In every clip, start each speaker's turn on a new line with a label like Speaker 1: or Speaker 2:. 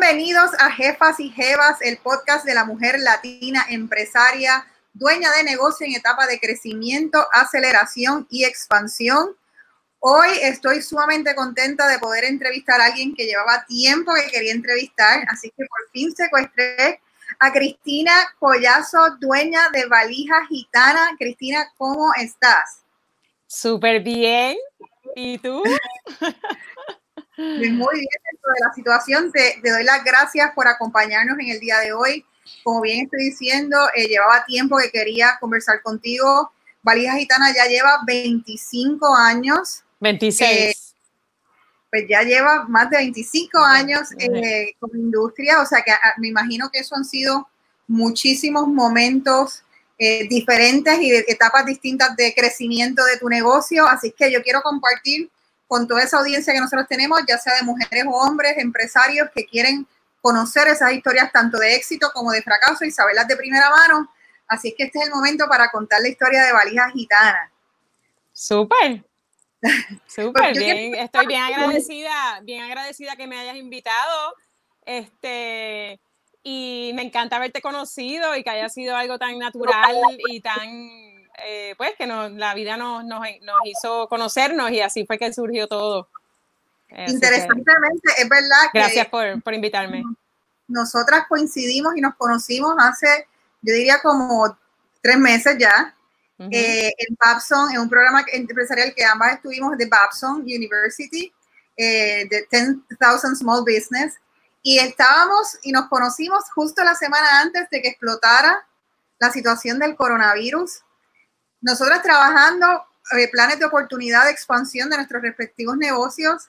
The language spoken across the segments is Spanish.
Speaker 1: Bienvenidos a Jefas y Jevas, el podcast de la mujer latina empresaria, dueña de negocio en etapa de crecimiento, aceleración y expansión. Hoy estoy sumamente contenta de poder entrevistar a alguien que llevaba tiempo que quería entrevistar, así que por fin secuestré a Cristina Collazo, dueña de Valija Gitana. Cristina, ¿cómo estás?
Speaker 2: Súper bien. ¿Y tú?
Speaker 1: Muy bien dentro de la situación. Te, doy las gracias por acompañarnos en el día de hoy. Como bien estoy diciendo, eh, llevaba tiempo que quería conversar contigo. Valija Gitana ya lleva 25 años.
Speaker 2: 26. Eh,
Speaker 1: pues ya lleva más de 25 años eh, con industria, o sea que ah, me imagino que eso han sido muchísimos momentos diferentes y de etapas distintas de crecimiento de tu negocio, así que yo quiero compartir con toda esa audiencia que nosotros tenemos, ya sea de mujeres o hombres, empresarios que quieren conocer esas historias tanto de éxito como de fracaso y saberlas de primera mano. Así es que este es el momento para contar la historia de Valija Gitana.
Speaker 2: Súper. Súper bien. Estoy bien agradecida, bien agradecida que me hayas invitado. Este, y me encanta haberte conocido y que haya sido algo tan natural y tan eh, pues que la vida nos, nos, hizo conocernos y así fue que surgió todo.
Speaker 1: Interesantemente, es verdad
Speaker 2: que... Gracias por, por, invitarme.
Speaker 1: Nosotras coincidimos y nos conocimos hace, yo diría como tres meses ya, eh, en Babson, en un programa empresarial que ambas estuvimos de Babson University, eh, de 10,000 Small Business, y estábamos y nos conocimos justo la semana antes de que explotara la situación del coronavirus nosotras trabajando eh, planes de oportunidad de expansión de nuestros respectivos negocios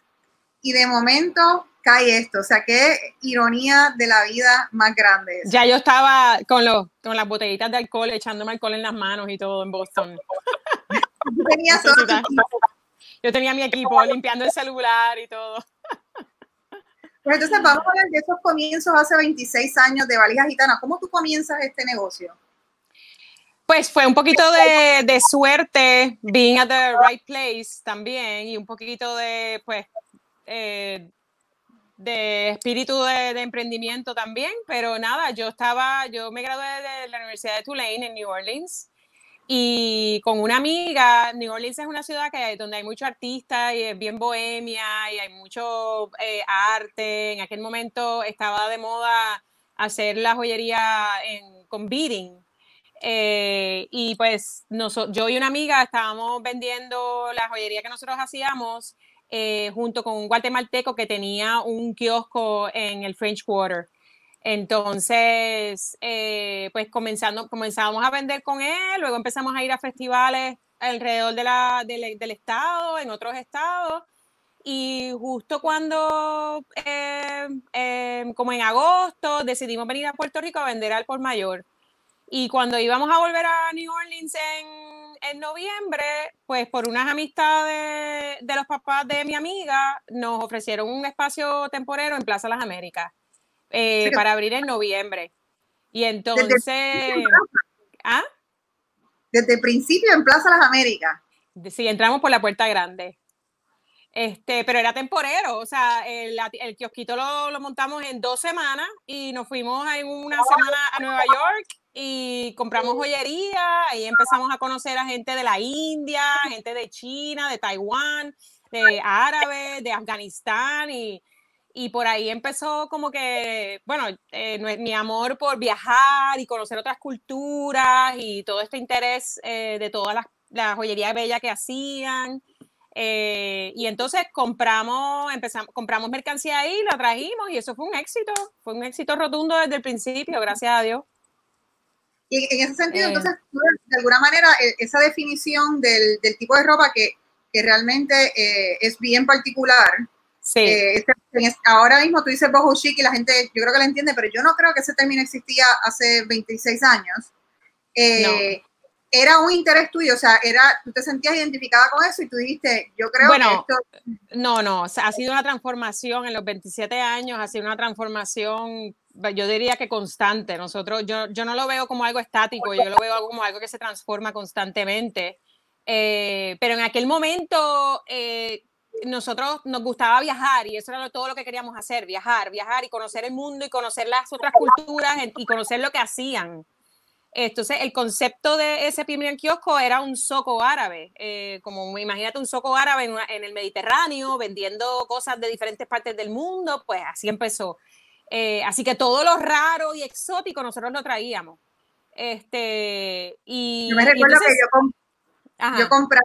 Speaker 1: y de momento cae esto. O sea, qué ironía de la vida más grande.
Speaker 2: Ya yo estaba con, los, con las botellitas de alcohol, echándome alcohol en las manos y todo en Boston. yo tenía mi equipo limpiando el celular y todo.
Speaker 1: Pues entonces vamos a hablar de esos comienzos hace 26 años de Valija Gitana. ¿Cómo tú comienzas este negocio?
Speaker 2: Pues fue un poquito de, suerte, being at the right place también, y un poquito de, pues, eh, de espíritu de, emprendimiento también, pero nada, yo estaba, yo me gradué de la Universidad de Tulane en New Orleans y con una amiga, New Orleans es una ciudad que donde hay muchos artistas y es bien bohemia y hay mucho eh, arte. En aquel momento estaba de moda hacer la joyería con beading, eh, y pues yo y una amiga estábamos vendiendo la joyería que nosotros hacíamos eh, junto con un guatemalteco que tenía un kiosco en el French Quarter. Entonces, eh, pues comenzando, comenzamos a vender con él, luego empezamos a ir a festivales alrededor de la, del estado, en otros estados. Y justo cuando, como en agosto, decidimos venir a Puerto Rico a vender al por mayor. Y cuando íbamos a volver a New Orleans en, noviembre, pues por unas amistades de, los papás de mi amiga, nos ofrecieron un espacio temporero en Plaza Las Américas eh, para abrir en noviembre. Y entonces... Desde
Speaker 1: ¿ah? Desde el principio en Plaza Las Américas.
Speaker 2: Sí, entramos por la puerta grande. Este, pero era temporero, o sea, el, el kiosquito lo, lo, montamos en dos semanas y nos fuimos en una semana a Nueva York y compramos joyería y empezamos a conocer a gente de la India, gente de China, de Taiwán, de árabe, de Afganistán y, y por ahí empezó como que, bueno, eh, mi amor por viajar y conocer otras culturas y todo este interés eh, de toda la, la, joyería bella que hacían. Eh, y entonces compramos, empezamos, compramos mercancía ahí, la trajimos y eso fue un éxito, fue un éxito rotundo desde el principio, gracias a Dios.
Speaker 1: Y en ese sentido, eh. entonces, de alguna manera, e, esa definición del, del tipo de ropa que, que realmente eh, es bien particular.
Speaker 2: Sí. Eh,
Speaker 1: ahora mismo tú dices boho chic y la gente, yo creo que la entiende, pero yo no creo que ese término existía hace 26 años. Era un interés tuyo, o sea, era, tú te sentías identificada con eso y tú dijiste, yo creo que esto...
Speaker 2: No, no, ha sido una transformación en los 27 años, ha sido una transformación yo diría que constante. Nosotros, yo, yo no lo veo como algo estático, yo lo veo como algo que se transforma constantemente. Eh, pero en aquel momento, eh, nosotros nos gustaba viajar y eso era todo lo que queríamos hacer, viajar, viajar y conocer el mundo y conocer las otras culturas y conocer lo que hacían. Entonces, el concepto de ese primer kiosco era un soco árabe, eh, como imagínate un soco árabe en, el Mediterráneo, vendiendo cosas de diferentes partes del mundo, pues así empezó. Eh, así que todo lo raro y exótico nosotros lo traíamos. Este, y,
Speaker 1: yo me recuerdo que yo, compraba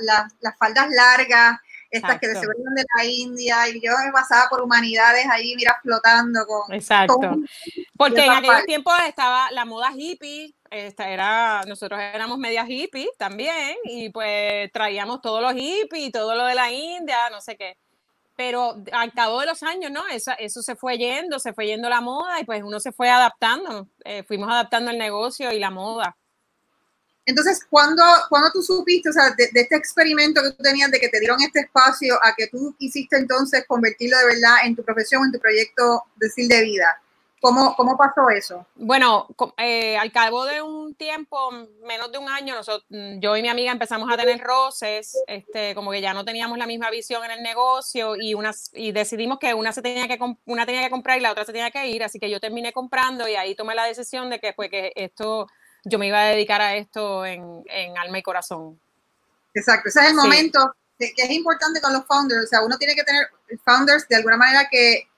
Speaker 1: las faldas largas, estas que se venían de la India, y yo me pasaba por humanidades ahí, mira, flotando con.
Speaker 2: Exacto. Porque en aquellos tiempos estaba la moda hippie, esta era, nosotros éramos media hippie también, y pues traíamos todos los hippies, todo lo de la India, no sé qué. Pero al cabo de los años, ¿no? Eso, se fue yendo, se fue yendo la moda y pues uno se fue adaptando, eh, fuimos adaptando el negocio y la moda.
Speaker 1: Entonces, ¿cuándo, cuando tú supiste, o sea, de, este experimento que tú tenías, de que te dieron este espacio, a que tú quisiste entonces convertirlo de verdad en tu profesión, en tu proyecto de decir de vida? ¿Cómo, ¿Cómo pasó eso?
Speaker 2: Bueno, eh, al cabo de un tiempo, menos de un año, nosotros, mm, yo y mi amiga empezamos a tener roces, este, como que ya no teníamos la misma visión en el negocio y, unas, y decidimos que una, se tenía que, una tenía que comprar y la otra se tenía que ir, así que yo terminé comprando y ahí tomé la decisión de que, pues, que esto yo me iba a dedicar a esto en, alma y corazón.
Speaker 1: Exacto, ese es el momento que, es importante con los founders, o sea, uno tiene que tener founders de alguna manera que,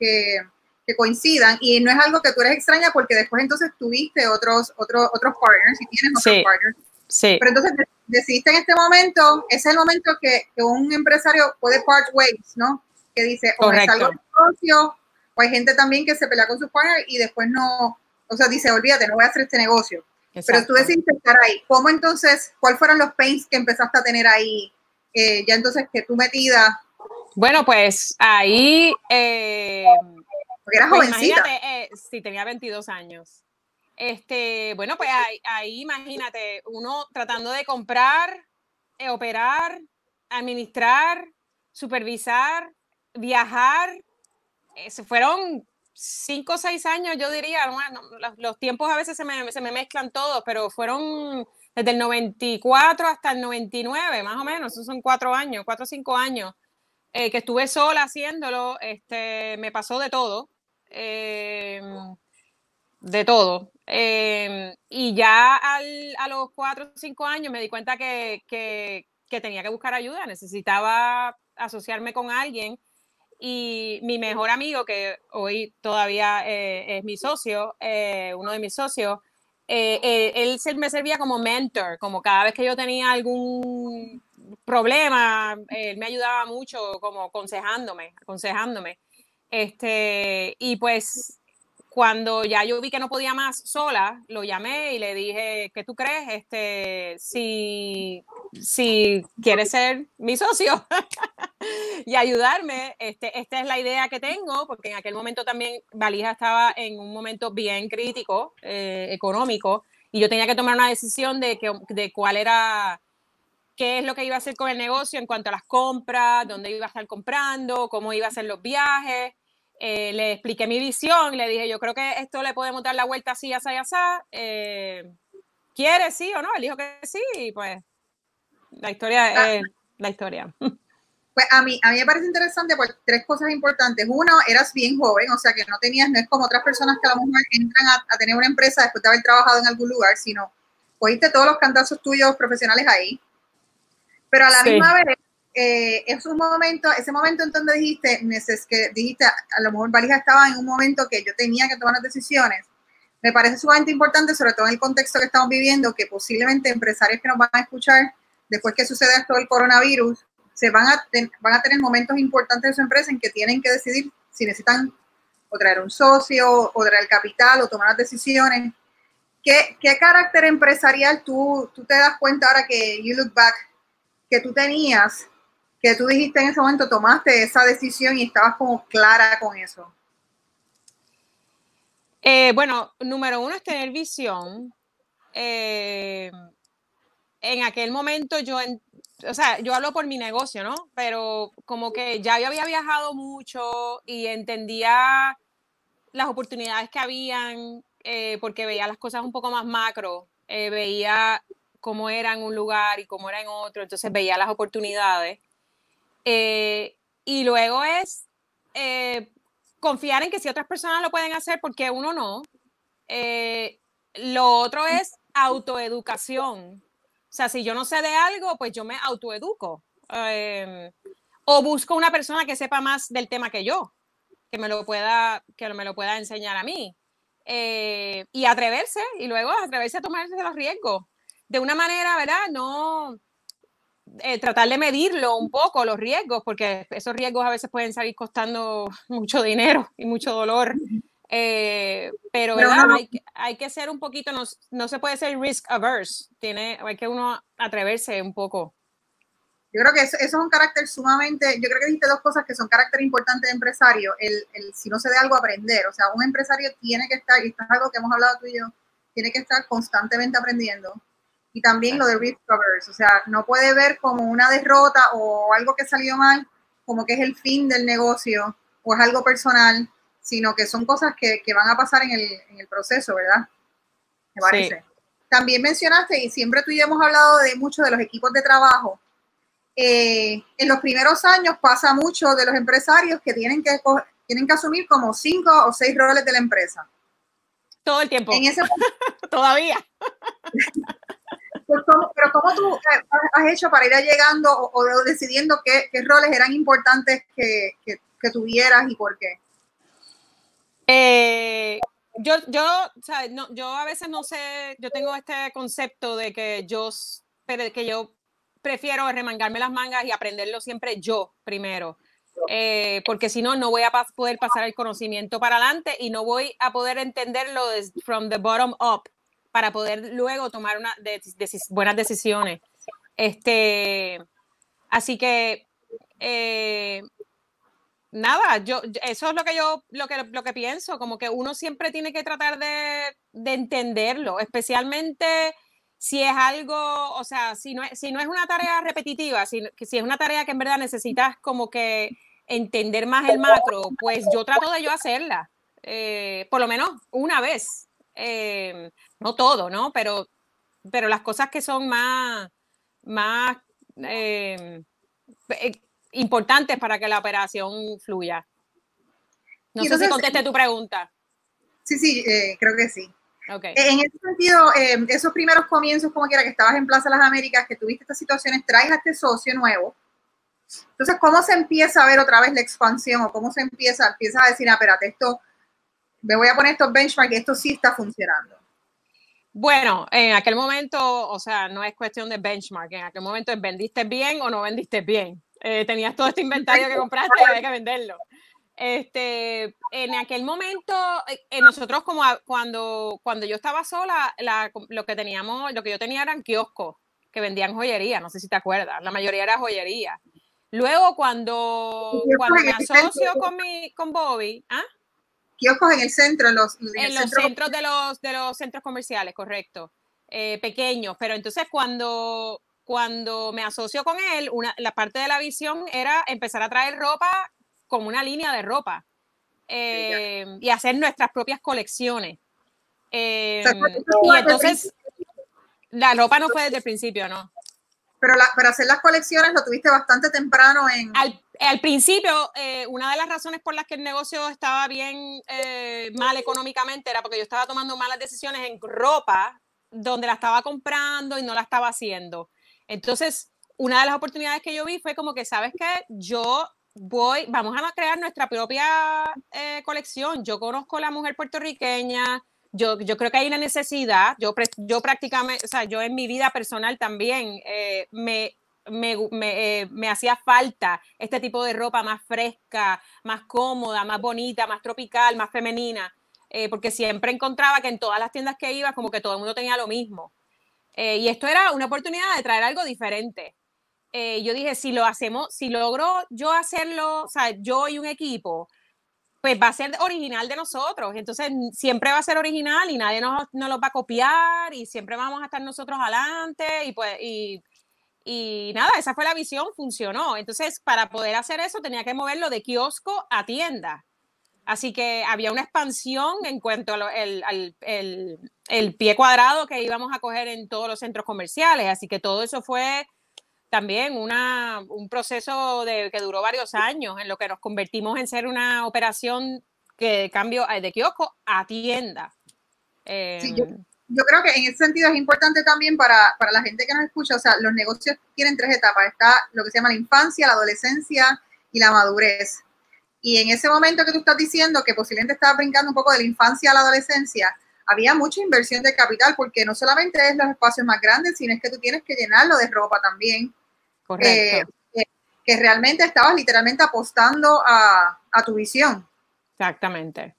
Speaker 1: coincidan y no es algo que tú eres extraña porque después entonces tuviste otros, otros, otros partners y tienes otros partners.
Speaker 2: Sí.
Speaker 1: Pero entonces decidiste en este momento, ese es el momento que, un empresario puede part ways, ¿no? Que dice, o me salgo del negocio, o hay gente también que se pelea con sus partners y después no, o sea, dice, olvídate, no voy a hacer este negocio. Pero tú decidiste estar ahí. ¿Cómo entonces, cuáles fueron los pains que empezaste a tener ahí? Eh, ya entonces que tú metida.
Speaker 2: Bueno, pues ahí... Eh,
Speaker 1: Porque eras pues jovencita.
Speaker 2: Imagínate, eh, sí, tenía 22 años. Este, bueno, pues ahí, ahí imagínate, uno tratando de comprar, eh, operar, administrar, supervisar, viajar. se fueron cinco o seis años, yo diría, bueno, los, tiempos a veces se me, se me, mezclan todos, pero fueron desde el 94 hasta el 99, más o menos, esos son cuatro años, cuatro o cinco años, eh, que estuve sola haciéndolo, este, me pasó de todo, em, de todo. Em, y ya al, a los cuatro o cinco años me di cuenta que, que, tenía que buscar ayuda, necesitaba asociarme con alguien y mi mejor amigo, que hoy todavía eh, es mi socio, eh, uno de mis socios, eh, él me servía como mentor, como cada vez que yo tenía algún problema, él me ayudaba mucho como aconsejándome, aconsejándome. Este, y pues cuando ya yo vi que no podía más sola, lo llamé y le dije, ¿qué tú crees? Este, si, si quieres ser mi socio y ayudarme, este, esta es la idea que tengo, porque en aquel momento también Valija estaba en un momento bien crítico, eh, económico, y yo tenía que tomar una decisión de, que, de cuál era, qué es lo que iba a hacer con el negocio en cuanto a las compras, dónde iba a estar comprando, cómo iba a hacer los viajes. Eh, le expliqué mi visión, le dije, yo creo que esto le podemos dar la vuelta así, así, así. Eh, ¿Quiere sí o no? Él dijo que sí, y pues la historia ah. es la historia.
Speaker 1: Pues a mí, a mí me parece interesante por tres cosas importantes. Uno, eras bien joven, o sea que no tenías, no es como otras personas que a lo mejor entran a, tener una empresa después de haber trabajado en algún lugar, sino cogiste todos los cantazos tuyos profesionales ahí. Pero a la misma vez, eh, es un momento, ese momento en donde dijiste, que dijiste, a lo mejor Valija estaba en un momento que yo tenía que tomar las decisiones, me parece sumamente importante, sobre todo en el contexto que estamos viviendo, que posiblemente empresarios que nos van a escuchar después que suceda esto del coronavirus, se van a, van a tener momentos importantes de su empresa en que tienen que decidir si necesitan o traer un socio, o traer el capital, o tomar las decisiones. ¿Qué, qué carácter empresarial tú, tú te das cuenta ahora que you look back, que tú tenías que tú dijiste en ese momento, tomaste esa decisión y estabas como clara con eso?
Speaker 2: Eh, bueno, número uno es tener visión. Eh, en aquel momento yo, o sea, yo hablo por mi negocio, ¿no? Pero como que ya yo había viajado mucho y entendía las oportunidades que habían, eh, porque veía las cosas un poco más macro, veía cómo era en un lugar y cómo era en otro, entonces veía las oportunidades. Eh, y luego es eh, confiar en que si otras personas lo pueden hacer, porque uno no. Eh, lo otro es autoeducación. O sea, si yo no sé de algo, pues yo me autoeduco. Em, o busco una persona que sepa más del tema que yo, que me lo pueda, que me lo pueda enseñar a mí. Y atreverse, y luego atreverse a tomarse los riesgos. De una manera, ¿verdad? No eh, tratar de medirlo un poco, los riesgos, porque esos riesgos a veces pueden salir costando mucho dinero y mucho dolor. Eh, pero, Hay, hay, que ser un poquito, no, no, se puede ser risk averse, tiene, hay que uno atreverse un poco.
Speaker 1: Yo creo que eso, es un carácter sumamente, yo creo que dijiste dos cosas que son carácter importante de empresario, el, el, si no se de algo aprender, o sea, un empresario tiene que estar, y esto es algo que hemos hablado tú y yo, tiene que estar constantemente aprendiendo. Y también lo de risk averse, o sea, no puede ver como una derrota o algo que salió mal, como que es el fin del negocio o es algo personal, sino que son cosas que, que van a pasar en el, en el, proceso, ¿verdad? Me parece. También mencionaste, y siempre tú y yo hemos hablado de mucho de los equipos de trabajo, eh, en los primeros años pasa mucho de los empresarios que tienen que, tienen que asumir como cinco o seis roles de la empresa.
Speaker 2: Todo el tiempo. Todavía.
Speaker 1: Pues, pero ¿cómo tú eh, has hecho para ir llegando o, decidiendo qué, qué, roles eran importantes que, que, tuvieras y por qué?
Speaker 2: Eh, yo, yo, o sea, no, yo a veces no sé, yo tengo este concepto de que yo, que yo prefiero remangarme las mangas y aprenderlo siempre yo primero. Eh, porque si no, no voy a poder pasar el conocimiento para adelante y no voy a poder entenderlo from the bottom up para poder luego tomar una buenas decisiones. Este, así que, eh, nada, yo, eso es lo que yo, lo que, lo que pienso, como que uno siempre tiene que tratar de, de entenderlo, especialmente si es algo, o sea, si no es, si no es una tarea repetitiva, si, si es una tarea que en verdad necesitas como que entender más el macro, pues yo trato de yo hacerla, eh, por lo menos una vez. Eh, no todo, ¿no? Pero, pero las cosas que son más, más eh, importantes para que la operación fluya. No sé si conteste tu pregunta.
Speaker 1: Sí, sí, creo que sí. En ese sentido, eh, esos primeros comienzos, como quiera, que estabas en Plaza Las Américas, que tuviste estas situaciones, traes a este socio nuevo. Entonces, ¿cómo se empieza a ver otra vez la expansión o cómo se empieza, empieza a decir, ah, espérate, esto, me voy a poner estos benchmarks, esto sí está funcionando?
Speaker 2: Bueno, en aquel momento, o sea, no es cuestión de benchmark, en aquel momento es vendiste bien o no vendiste bien. Eh, tenías todo este inventario que compraste y había que venderlo. Este, en aquel momento, eh, eh, nosotros como cuando, cuando yo estaba sola, lo que teníamos, lo que yo tenía eran kioscos que vendían joyería, no sé si te acuerdas, la mayoría era joyería. Luego cuando, cuando me asocio con, mi, con Bobby, ¿ah?
Speaker 1: Kioscos en el centro, en los,
Speaker 2: en los centros de los, de los centros comerciales, correcto, eh, pequeños, pero entonces cuando, cuando me asocio con él, una, la parte de la visión era empezar a traer ropa como una línea de ropa eh, y hacer nuestras propias colecciones. Eh, y entonces, la ropa no fue desde el principio, ¿no?
Speaker 1: Pero para hacer las colecciones lo tuviste bastante temprano en...
Speaker 2: Al, principio, eh, una de las razones por las que el negocio estaba bien mal económicamente era porque yo estaba tomando malas decisiones en ropa donde la estaba comprando y no la estaba haciendo. Entonces, una de las oportunidades que yo vi fue como que, ¿sabes qué? Yo voy, vamos a crear nuestra propia eh, colección. Yo conozco a la mujer puertorriqueña, yo, yo creo que hay una necesidad, yo, yo prácticamente, o sea, yo en mi vida personal también eh, me, me, eh, me, hacía falta este tipo de ropa más fresca, más cómoda, más bonita, más tropical, más femenina, porque siempre encontraba que en todas las tiendas que iba como que todo el mundo tenía lo mismo. y esto era una oportunidad de traer algo diferente. Eh, yo dije, si lo hacemos, si logro yo hacerlo, o sea, yo y un equipo, pues va a ser original de nosotros. Entonces, siempre va a ser original y nadie nos, nos lo va a copiar y siempre vamos a estar nosotros adelante y pues, y nada, esa fue la visión, funcionó. Entonces, para poder hacer eso tenía que moverlo de kiosco a tienda. Así que había una expansión en cuanto al el, el, el, pie cuadrado que íbamos a coger en todos los centros comerciales. Así que todo eso fue también una, un proceso de, que duró varios años en lo que nos convertimos en ser una operación que cambio de kiosco a tienda.
Speaker 1: Sí, yo, em, yo, creo que en ese sentido es importante también para, para, la gente que nos escucha, o sea, los negocios tienen tres etapas. Está lo que se llama la infancia, la adolescencia y la madurez. Y en ese momento que tú estás diciendo que posiblemente estaba brincando un poco de la infancia a la adolescencia, había mucha inversión de capital porque no solamente es los espacios más grandes, sino es que tú tienes que llenarlo de ropa también.
Speaker 2: Correcto.
Speaker 1: Eh, que, realmente estabas literalmente apostando a, a, tu visión.
Speaker 2: Exactamente.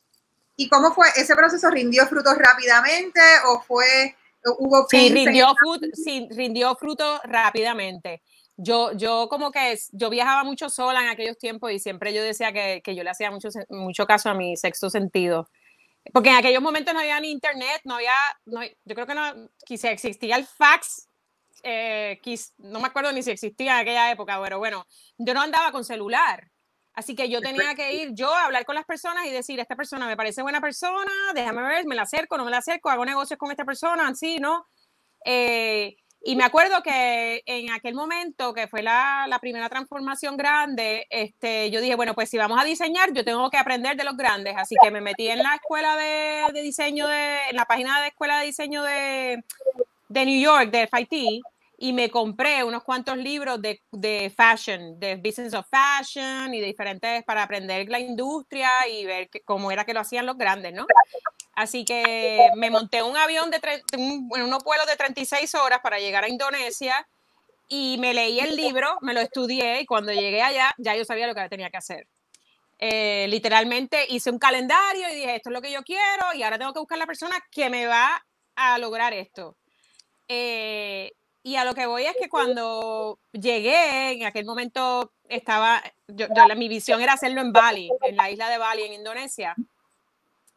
Speaker 1: ¿Y cómo fue? ¿Ese proceso rindió frutos rápidamente o fue, hubo...
Speaker 2: Sí, rindió, fruto, sí, rindió frutos rápidamente yo, yo como que yo viajaba mucho sola en aquellos tiempos y siempre yo decía que, que yo le hacía mucho, mucho caso a mi sexto sentido. Porque en aquellos momentos no había ni internet, no había, no, yo creo que no, quizá existía el fax, eh, no me acuerdo ni si existía en aquella época, pero bueno, yo no andaba con celular. Así que yo tenía que ir yo a hablar con las personas y decir, esta persona me parece buena persona, déjame ver, me la acerco, no me la acerco, hago negocios con esta persona, así, ¿no? Eh, y me acuerdo que en aquel momento, que fue la, la, primera transformación grande, este, yo dije, bueno, pues si vamos a diseñar, yo tengo que aprender de los grandes. Así que me metí en la escuela de, de diseño, de, en la página de escuela de diseño de, de New York, de FIT, y me compré unos cuantos libros de, de, fashion, de business of fashion y de diferentes para aprender la industria y ver cómo era que lo hacían los grandes, ¿no? Así que me monté un avión de un, unos vuelos de 36 horas para llegar a Indonesia y me leí el libro, me lo estudié y cuando llegué allá ya yo sabía lo que tenía que hacer. Eh, literalmente hice un calendario y dije, esto es lo que yo quiero y ahora tengo que buscar la persona que me va a lograr esto. Eh, y a lo que voy es que cuando llegué, en aquel momento estaba, yo, mi visión era hacerlo en Bali, en la isla de Bali, en Indonesia.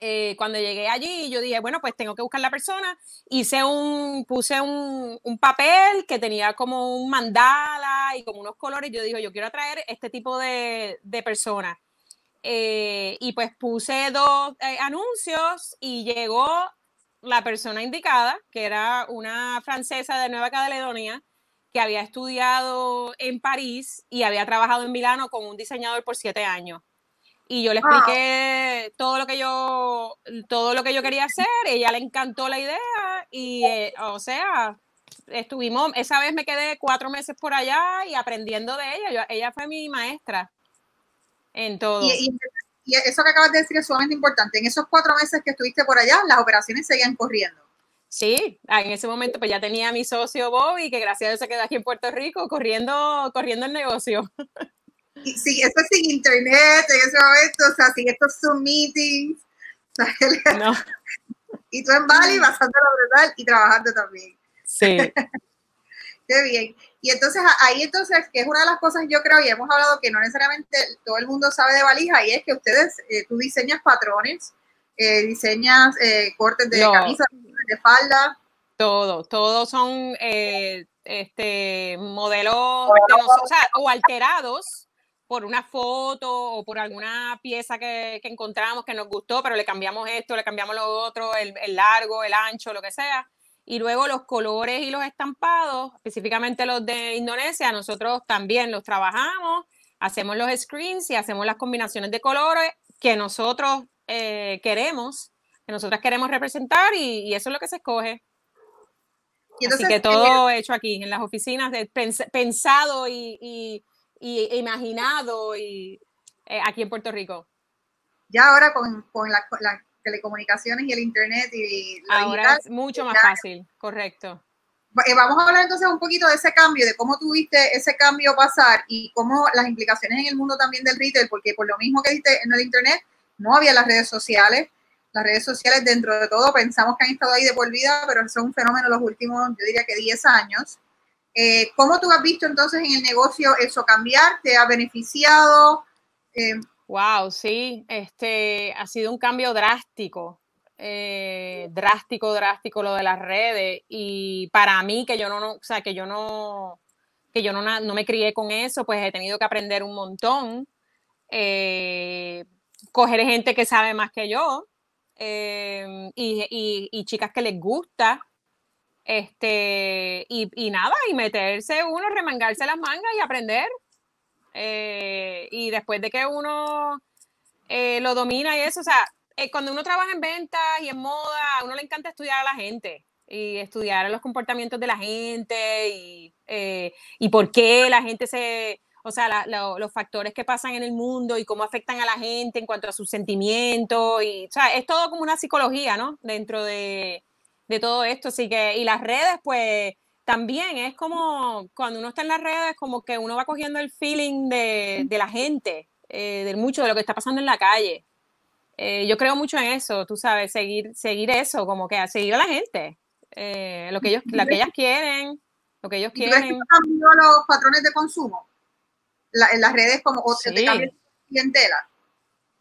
Speaker 2: Eh, cuando llegué allí, yo dije, bueno, pues tengo que buscar la persona. Hice un, puse un, un, papel que tenía como un mandala y como unos colores. Yo dije, yo quiero atraer este tipo de, de personas. Eh, y pues puse dos eh, anuncios y llegó la persona indicada, que era una francesa de Nueva Caledonia, que había estudiado en París y había trabajado en Milano con un diseñador por siete años. Y yo le expliqué todo lo que yo, todo lo que yo quería hacer, ella le encantó la idea y, eh, o sea, estuvimos, esa vez me quedé cuatro meses por allá y aprendiendo de ella. ella fue mi maestra en todo.
Speaker 1: Y eso que acabas de decir es sumamente importante. En esos cuatro meses que estuviste por allá, las operaciones seguían corriendo.
Speaker 2: Sí, en ese momento pues ya tenía a mi socio Bobby, que gracias a Dios se quedó aquí en Puerto Rico corriendo, corriendo el negocio.
Speaker 1: sí, eso sin internet en ese momento, o sea, sin estos Zoom meetings. no. Y tú en Bali pasando la verdad y trabajando también.
Speaker 2: Sí.
Speaker 1: Qué bien. Y entonces ahí entonces, que es una de las cosas yo creo, y hemos hablado que no necesariamente todo el mundo sabe de valija, y es que ustedes, eh, tú diseñas patrones, eh, diseñas eh, cortes de camisa, de falda.
Speaker 2: Todo, todos son este, modelos o, sea, o, alterados por una foto o por alguna pieza que, que, encontramos que nos gustó, pero le cambiamos esto, le cambiamos lo otro, el, el largo, el ancho, lo que sea y luego los colores y los estampados, específicamente los de Indonesia, nosotros también los trabajamos, hacemos los screens y hacemos las combinaciones de colores que nosotros eh, queremos, que nosotras queremos representar y, eso es lo que se escoge. Así que todo hecho aquí, en las oficinas, de, pensado y, imaginado y, eh, aquí en Puerto Rico.
Speaker 1: Ya ahora con, con la, telecomunicaciones y el internet y
Speaker 2: ahora es mucho más fácil, correcto.
Speaker 1: Eh, vamos a hablar entonces un poquito de ese cambio, de cómo tuviste ese cambio pasar y cómo las implicaciones en el mundo también del retail, porque por lo mismo que dijiste en el internet, no había las redes sociales. Las redes sociales, dentro de todo, pensamos que han estado ahí de por vida, pero son un fenómeno los últimos, yo diría que 10 años. Eh, ¿Cómo tú has visto entonces en el negocio eso cambiar? ¿Te ha beneficiado?
Speaker 2: Eh, Wow, sí, este ha sido un cambio drástico, eh, drástico, drástico lo de las redes. Y para mí, que yo no, o sea, que yo no, que yo no, no me crié con eso, pues he tenido que aprender un montón. Eh, coger gente que sabe más que yo em, y, y, chicas que les gusta. Este, y, nada, y meterse uno, remangarse las mangas y aprender. Eh, y después de que uno eh, lo domina y eso, o sea, eh, cuando uno trabaja en ventas y en moda, a uno le encanta estudiar a la gente y estudiar los comportamientos de la gente y, y por qué la gente se, o sea, los factores que pasan en el mundo y cómo afectan a la gente en cuanto a sus sentimientos. Y, o sea, es todo como una psicología, ¿no? Dentro de, todo esto. Así que, y las redes, pues, también es como, cuando uno está en las redes, como que uno va cogiendo el feeling de, la gente, eh, de mucho de lo que está pasando en la calle. Eh, yo creo mucho en eso, tú sabes, seguir, seguir eso, como que a seguir a la gente, eh, lo, que ellos, lo que ellas quieren, lo que ellos quieren.
Speaker 1: los patrones de consumo? en las redes como de clientela.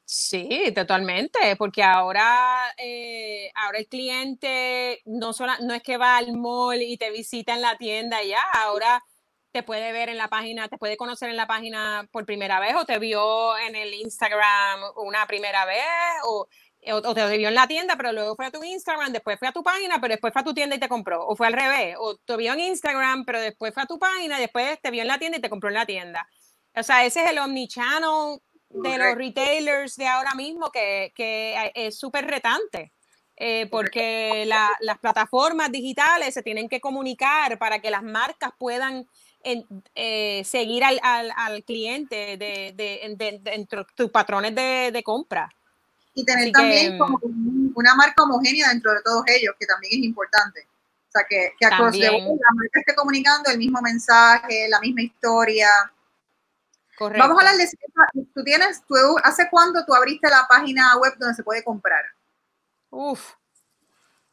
Speaker 2: Sí, totalmente, porque ahora, eh, ahora el cliente no, solo, no es que va al mall y te visita en la tienda ya, ahora te puede ver en la página, te puede conocer en la página por primera vez o te vio en el Instagram una primera vez o, o, te vio en la tienda, pero luego fue a tu Instagram, después fue a tu página, pero después fue a tu tienda y te compró, o fue al revés, o te vio en Instagram, pero después fue a tu página, después te vio en la tienda y te compró en la tienda. O sea, ese es el omnichannel de los retailers de ahora mismo que, que es súper retante. Eh, porque las plataformas digitales se tienen que comunicar para que las marcas puedan eh, seguir al, al, cliente de, de, de, tus patrones de, compra.
Speaker 1: Y tener también como una marca homogénea dentro de todos ellos, que también es importante. O sea, que, que across the la marca esté comunicando el mismo mensaje, la misma historia. Vamos a hablar de tú tienes, tú, ¿hace cuándo tú abriste la página web donde se puede comprar?
Speaker 2: Uf.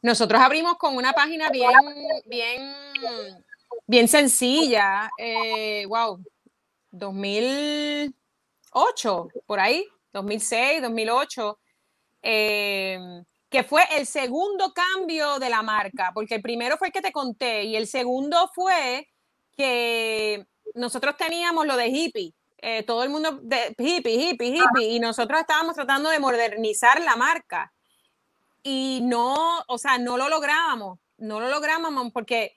Speaker 2: Nosotros abrimos con una página bien, bien, bien sencilla. Eh, wow, 2008, por ahí, 2006, 2008. Eh, que fue el segundo cambio de la marca, porque el primero fue el que te conté y el segundo fue que nosotros teníamos lo de hippie eh, todo el mundo de hippie, hippie, hippie, y nosotros estábamos tratando de modernizar la marca. Y no, o sea, no lo lográbamos, no lo lográbamos porque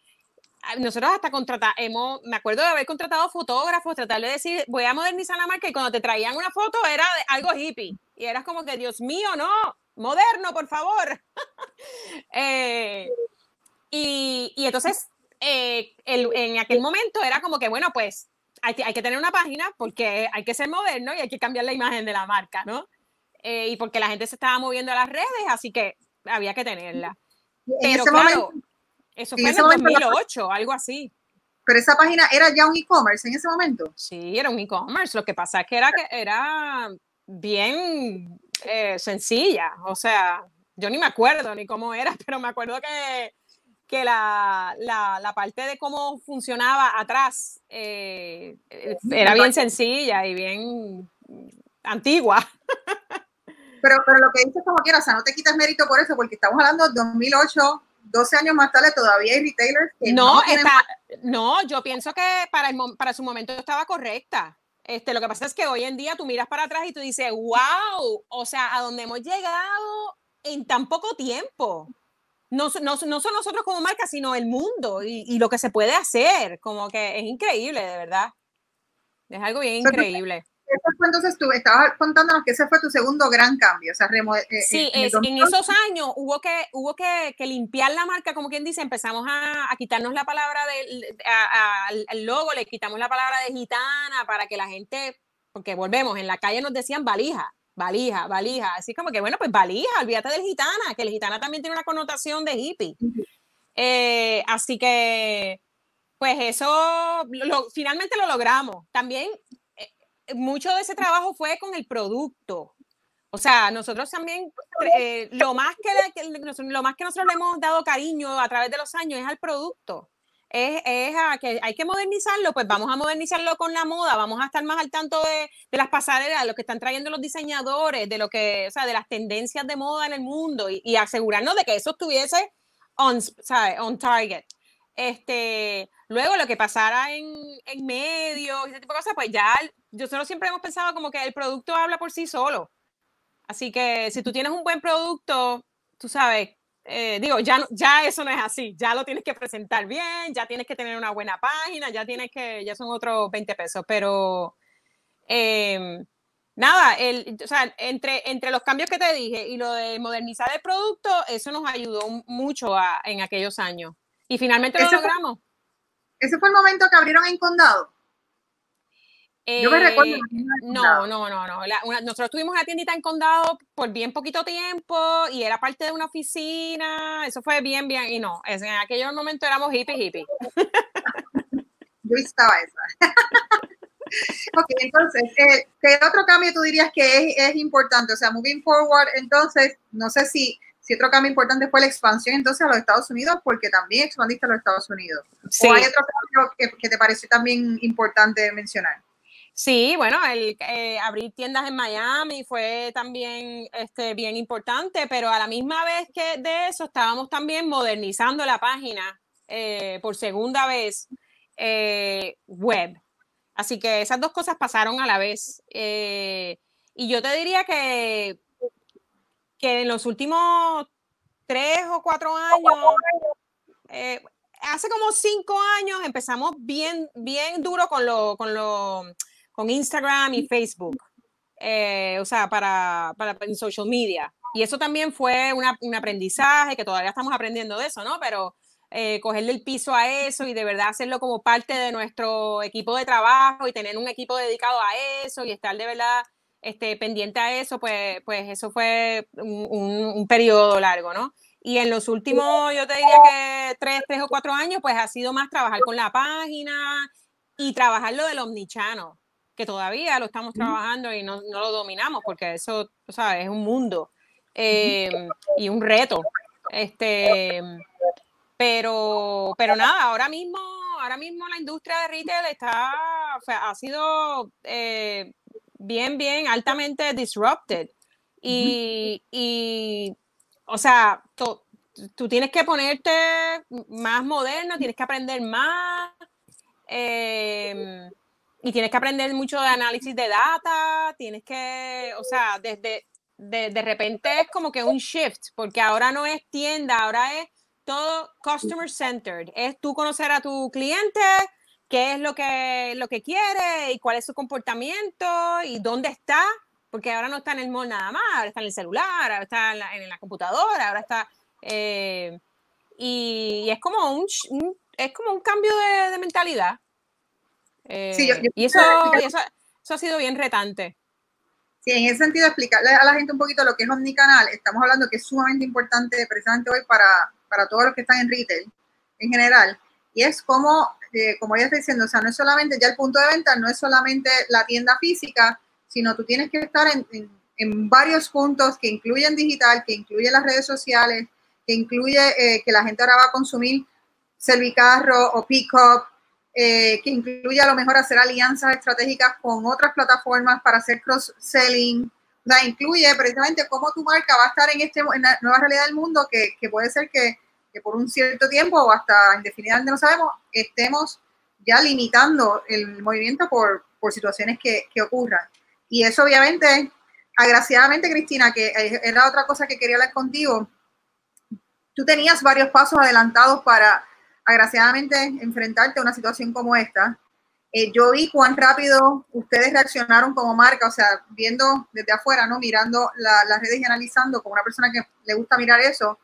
Speaker 2: nosotros hasta contratamos, me acuerdo de haber contratado fotógrafos, tratar de decir, voy a modernizar la marca, y cuando te traían una foto era algo hippie, y eras como que, Dios mío, no, moderno, por favor. Eh, y, y, entonces, eh, en aquel momento era como que, bueno, pues hay, que tener una página porque hay que ser moderno y hay que cambiar la imagen de la marca, ¿no? Eh, y porque la gente se estaba moviendo a las redes, así que había que tenerla. Pero claro, eso fue en, el 2008, algo así.
Speaker 1: Pero esa página era ya un e-commerce en ese momento.
Speaker 2: Sí, era un e-commerce. Lo que pasa es que era, que era bien eh, sencilla. O sea, yo ni me acuerdo ni cómo era, pero me acuerdo que que la, la, parte de cómo funcionaba atrás eh, eh, era bien sencilla y bien antigua.
Speaker 1: Pero, pero lo que dices como quieras, o sea, no te quitas mérito por eso, porque estamos hablando de 2008, 12 años más tarde, todavía hay retailers que
Speaker 2: no, está, no yo pienso que para, el, para su momento estaba correcta. Este, lo que pasa es que hoy en día tú miras para atrás y tú dices, wow, o sea, a dónde hemos llegado en tan poco tiempo no, no, no son nosotros como marca, sino el mundo y, lo que se puede hacer. Como que es increíble, de verdad. Es algo bien increíble.
Speaker 1: Entonces tú estabas contándonos que ese fue tu segundo gran cambio. O sea,
Speaker 2: eh, sí, en, esos años hubo que, hubo que, limpiar la marca, como quien dice, empezamos a, quitarnos la palabra del al logo, le quitamos la palabra de gitana para que la gente, porque volvemos, en la calle nos decían valija valija, valija. Así como que, bueno, pues valija, olvídate del gitana, que el gitana también tiene una connotación de hippie. Eh, así que, pues eso, finalmente lo logramos. También, eh, mucho de ese trabajo fue con el producto. O sea, nosotros también, eh, lo, más que, lo más que nosotros le hemos dado cariño a través de los años es al producto es, a que hay que modernizarlo, pues vamos a modernizarlo con la moda, vamos a estar más al tanto de, las pasarelas, de lo que están trayendo los diseñadores, de lo que, o sea, de las tendencias de moda en el mundo y, asegurarnos de que eso estuviese on, on target. Este, luego lo que pasara en, en medio, ese tipo de cosas, pues ya nosotros siempre hemos pensado como que el producto habla por sí solo. Así que si tú tienes un buen producto, tú sabes, eh, digo, ya, ya eso no es así, ya lo tienes que presentar bien, ya tienes que tener una buena página, ya tienes que, ya son otros 20 pesos, pero em, nada, el, o sea, entre, entre los cambios que te dije y lo de modernizar el producto, eso nos ayudó mucho en aquellos años. Y finalmente lo logramos.
Speaker 1: ese fue el momento que abrieron en Condado.
Speaker 2: Yo me recuerdo. Eh, no, no, no, no. nosotros tuvimos una tiendita en condado por bien poquito tiempo y era parte de una oficina. Eso fue bien, bien. Y no, en aquel momento éramos hippie, hippie.
Speaker 1: Yo estaba esa. ok, entonces, eh, ¿qué otro cambio tú dirías que es, es, importante? O sea, moving forward, entonces, no sé si, si otro cambio importante fue la expansión entonces a los Estados Unidos, porque también expandiste a los Estados Unidos. Sí. ¿O hay otro cambio que, que te pareció también importante mencionar?
Speaker 2: Sí, bueno, el eh, abrir tiendas en Miami fue también este, bien importante, pero a la misma vez que de eso estábamos también modernizando la página eh, por segunda vez eh, web. Así que esas dos cosas pasaron a la vez. y yo te diría que, que en los últimos tres o cuatro años, hace como cinco años empezamos bien, bien duro con lo, con lo con Instagram y Facebook, eh, o sea, para, para en social media. Y eso también fue un aprendizaje, que todavía estamos aprendiendo de eso, ¿no? Pero eh, cogerle el piso a eso y de verdad hacerlo como parte de nuestro equipo de trabajo y tener un equipo dedicado a eso y estar de verdad este, pendiente a eso, pues, pues eso fue un, un, periodo largo, ¿no? Y en los últimos, yo te diría que tres, tres o cuatro años, pues ha sido más trabajar con la página y trabajar lo del omnichano que todavía lo estamos trabajando y no, no lo dominamos, porque eso, o sea, es un mundo em, y un reto. Este, pero, pero nada, ahora mismo, ahora mismo la industria de retail está, ha sido eh, bien, bien altamente disrupted. Y, y o sea, tú tienes que ponerte más moderno, tienes que aprender más. Eh, y tienes que aprender mucho de análisis de data, tienes que, o sea, desde, de, de, repente es como que un shift, porque ahora no es tienda, ahora es todo customer centered, es tú conocer a tu cliente, qué es lo que, lo que quiere y cuál es su comportamiento y dónde está, porque ahora no está en el mall nada más, ahora está en el celular, ahora está en la, en la computadora, ahora está... Eh, y, es como un, es como un cambio de, de mentalidad y eso, eso, ha sido bien retante.
Speaker 1: Sí, en ese sentido, explicarle a la gente un poquito lo que es omnicanal. Estamos hablando que es sumamente importante precisamente hoy para, para todos los que están en retail en general. Y es como, eh, como ella está diciendo, o sea, no es solamente ya el punto de venta, no es solamente la tienda física, sino tú tienes que estar en, en, varios puntos que incluyen digital, que incluyen las redes sociales, que incluye eh, que la gente ahora va a consumir servicarro o pick-up eh, que incluye a lo mejor hacer alianzas estratégicas con otras plataformas para hacer cross-selling. Sea, incluye precisamente cómo tu marca va a estar en, este, en la nueva realidad del mundo, que, que puede ser que, que, por un cierto tiempo o hasta indefinidamente no sabemos, estemos ya limitando el movimiento por, por situaciones que, que ocurran. Y eso obviamente, agraciadamente, Cristina, que era otra cosa que quería hablar contigo, tú tenías varios pasos adelantados para agraciadamente enfrentarte a una situación como esta. Eh, yo vi cuán rápido ustedes reaccionaron como marca, o sea, viendo desde afuera, ¿no? Mirando las redes y analizando como una persona que le gusta mirar eso,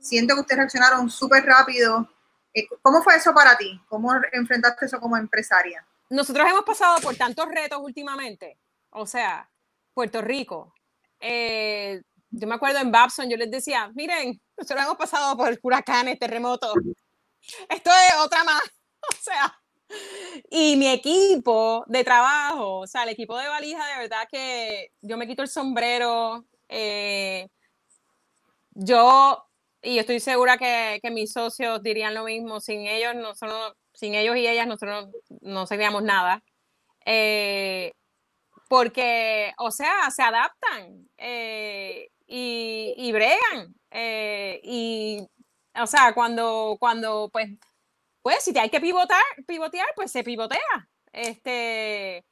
Speaker 1: siento que ustedes reaccionaron súper rápido. Eh, ¿Cómo fue eso para ti? ¿Cómo enfrentaste eso como empresaria?
Speaker 2: Nosotros hemos pasado por tantos retos últimamente. O sea, Puerto Rico. Eh, yo me acuerdo en Babson, yo les decía, miren, nosotros hemos pasado por huracanes, terremotos, esto es otra más. O sea, y mi equipo de trabajo, o sea, el equipo de valija, de verdad que yo me quito el sombrero. Eh, yo, y estoy segura que, mis socios dirían lo mismo, sin ellos, nosotros, sin ellos y ellas, nosotros no seríamos nada. Eh, porque, o sea, se adaptan eh, y, y, bregan. y o sea, cuando, cuando, pues, pues, si te hay que pivotar, pivotear, pues se pivotea. Este,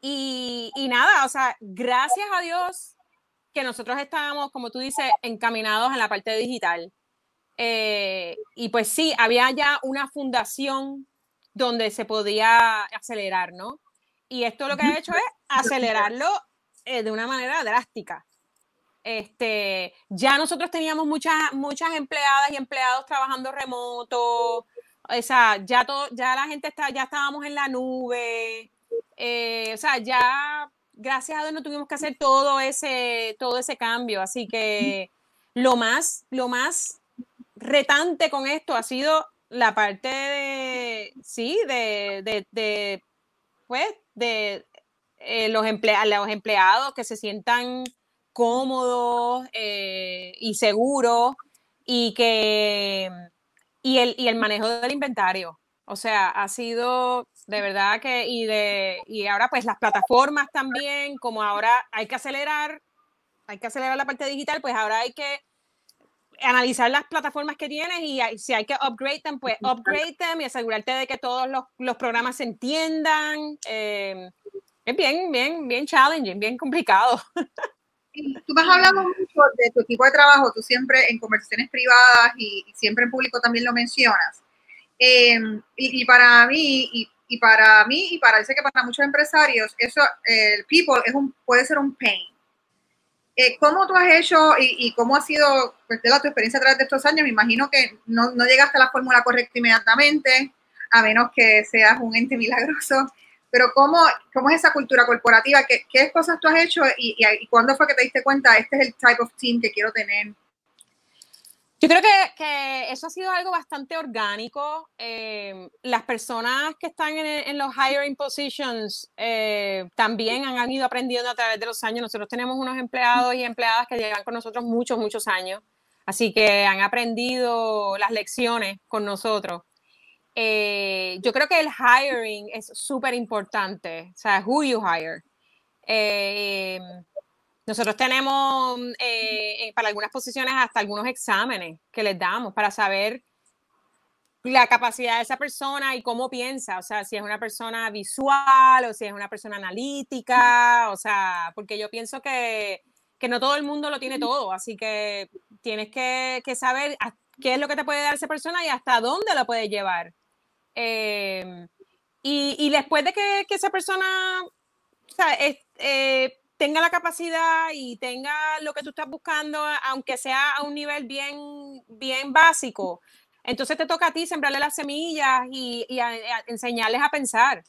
Speaker 2: y, y nada, o sea, gracias a Dios que nosotros estábamos, como tú dices, encaminados en la parte digital. Eh, y pues sí, había ya una fundación donde se podía acelerar, ¿no? Y esto lo que ha hecho es acelerarlo eh, de una manera drástica. Este, ya nosotros teníamos muchas, muchas empleadas y empleados trabajando remoto, o sea, ya todo, ya la gente está, ya estábamos en la nube, eh, o sea, ya gracias a Dios no tuvimos que hacer todo ese, todo ese cambio, así que lo más, lo más retante con esto ha sido la parte de, sí, de, de, pues, de eh, los, los empleados que se sientan cómodos eh, y seguros y que y el, y el manejo del inventario. O sea, ha sido de verdad que, y de, y ahora pues las plataformas también, como ahora hay que acelerar, hay que acelerar la parte digital, pues ahora hay que analizar las plataformas que tienes y si hay que upgrade them, pues upgrade them y asegurarte de que todos los, los programas se entiendan. Eh, es bien, bien, bien challenging, bien complicado.
Speaker 1: Tú me has hablado mucho de tu equipo de trabajo, tú siempre en conversaciones privadas y, siempre en público también lo mencionas. Em, y, para mí, y, para mí, y para sé que para muchos empresarios, eso, el people es un, puede ser un pain. Eh, ¿Cómo tú has hecho y, cómo ha sido pues, de la, tu experiencia a través de estos años? Me imagino que no, no llegaste a la fórmula correcta inmediatamente, a menos que seas un ente milagroso pero ¿cómo, cómo es esa cultura corporativa? ¿Qué, ¿Qué, cosas tú has hecho y, y, cuándo fue que te diste cuenta, este es el type of team que quiero tener?
Speaker 2: Yo creo que, que eso ha sido algo bastante orgánico. Eh, las personas que están en, en los hiring positions eh, también han, han, ido aprendiendo a través de los años. Nosotros tenemos unos empleados y empleadas que llevan con nosotros muchos, muchos años. Así que han aprendido las lecciones con nosotros. Eh, yo creo que el hiring es súper importante, o sea, who you hire. Eh, nosotros tenemos eh, para algunas posiciones hasta algunos exámenes que les damos para saber la capacidad de esa persona y cómo piensa, o sea, si es una persona visual o si es una persona analítica, o sea, porque yo pienso que, que no todo el mundo lo tiene todo, así que tienes que, saber qué es lo que te puede dar esa persona y hasta dónde lo puede llevar. Em, y, después de que, esa persona eh, tenga la capacidad y tenga lo que tú estás buscando, aunque sea a un nivel bien, bien básico, entonces te toca a ti sembrarle las semillas y, enseñarles a pensar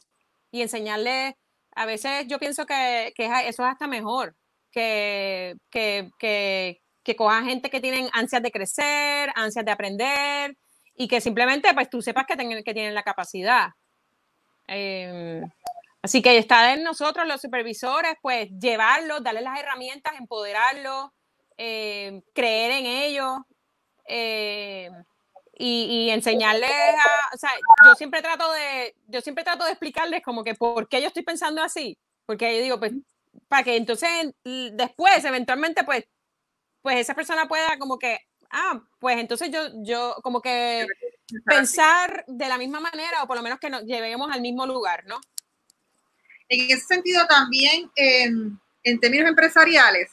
Speaker 2: y enseñarles, a veces yo pienso que, eso es hasta mejor, que, que, que, que gente que tienen ansias de crecer, ansias de aprender, y que simplemente pues tú sepas que, que tienen la capacidad. Em, así que está en nosotros los supervisores, pues llevarlos, darles las herramientas, empoderarlos, em, creer en ellos em, y, enseñarles a, o sea, yo siempre trato de, yo siempre trato de explicarles como que por qué yo estoy pensando así, porque yo digo, pues, para que entonces después, eventualmente, pues, pues esa persona pueda como que ah, pues entonces yo, yo como que pensar de la misma manera o por lo menos que nos llevemos al mismo lugar, ¿no?
Speaker 1: En ese sentido también, en términos empresariales,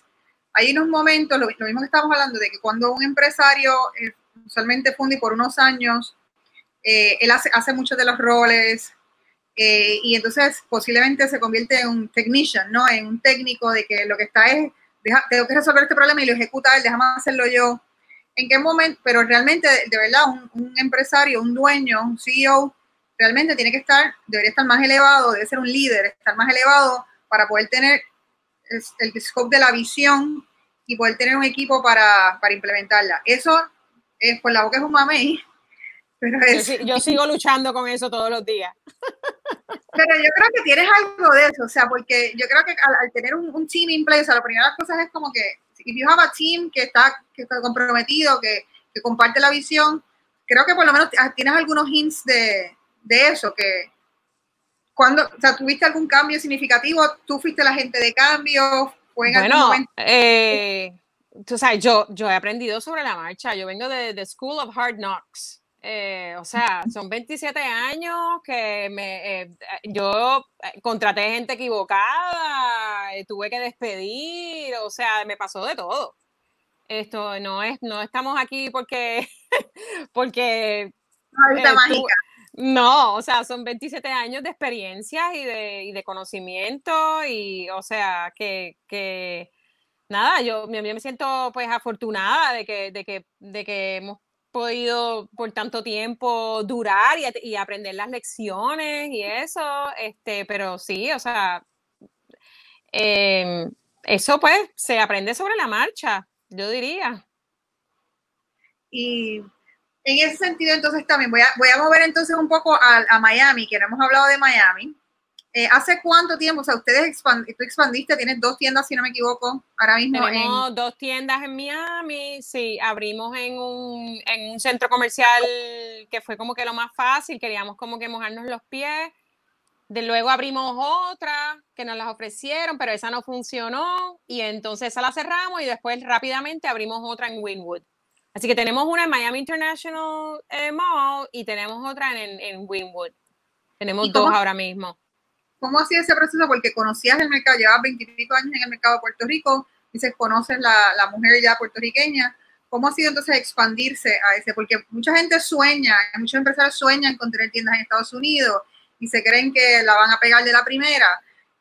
Speaker 1: hay unos momentos, lo, mismo que estamos hablando, de que cuando un empresario eh, usualmente funde por unos años, eh, él hace, hace muchos de los roles eh, y entonces posiblemente se convierte en un technician, ¿no? En un técnico de que lo que está es, tengo que resolver este problema y lo ejecuta él, déjame hacerlo yo en qué momento, pero realmente, de, verdad, un, empresario, un dueño, un CEO, realmente tiene que estar, debería estar más elevado, debe ser un líder, estar más elevado para poder tener el, scope de la visión y poder tener un equipo para, para implementarla. Eso es por la boca es un mamey,
Speaker 2: pero yo, sigo luchando con eso todos los días.
Speaker 1: Pero yo creo que tienes algo de eso, o sea, porque yo creo que al, tener un, un, team in place, o sea, la primera de las cosas es como que if you have a team que está, que está comprometido, que, que, comparte la visión, creo que por lo menos tienes algunos hints de, de eso, que cuando, o sea, ¿tuviste algún cambio significativo? ¿Tú fuiste la gente de cambio? ¿Fue en
Speaker 2: bueno, momento? Eh, tú sabes, yo, yo he aprendido sobre la marcha, yo vengo de The School of Hard Knocks. Eh, o sea, son 27 años que me, eh, yo eh, contraté gente equivocada, tuve que despedir, o sea, me pasó de todo. Esto no es, no estamos aquí porque, porque...
Speaker 1: No,
Speaker 2: no, o sea, son 27 años de experiencias y de, y de conocimiento y, o sea, que, que nada, yo, yo, me siento pues afortunada de que, de que, de que hemos podido por tanto tiempo durar y, y, aprender las lecciones y eso, este, pero sí, o sea, em, eso pues se aprende sobre la marcha, yo diría.
Speaker 1: Y en ese sentido, entonces también voy a, voy a mover entonces un poco a, a Miami, que no hemos hablado de Miami. Eh, ¿Hace cuánto tiempo? O sea, ustedes expand, tú expandiste, tienes dos tiendas, si no me equivoco, ahora mismo.
Speaker 2: Tenemos dos tiendas en Miami, sí, abrimos en un, en un centro comercial que fue como que lo más fácil, queríamos como que mojarnos los pies. De luego abrimos otra que nos las ofrecieron, pero esa no funcionó y entonces esa la cerramos y después rápidamente abrimos otra en Winwood. Así que tenemos una en Miami International eh, Mall y tenemos otra en, en Winwood. Tenemos dos ahora mismo.
Speaker 1: ¿Cómo ha sido ese proceso? Porque conocías el mercado, llevabas veintipico años en el mercado de Puerto Rico, dices, conoces la, la mujer ya puertorriqueña. ¿Cómo ha sido entonces expandirse a ese? Porque mucha gente sueña, muchos empresarios sueñan con tener tiendas en Estados Unidos y se creen que la van a pegar de la primera.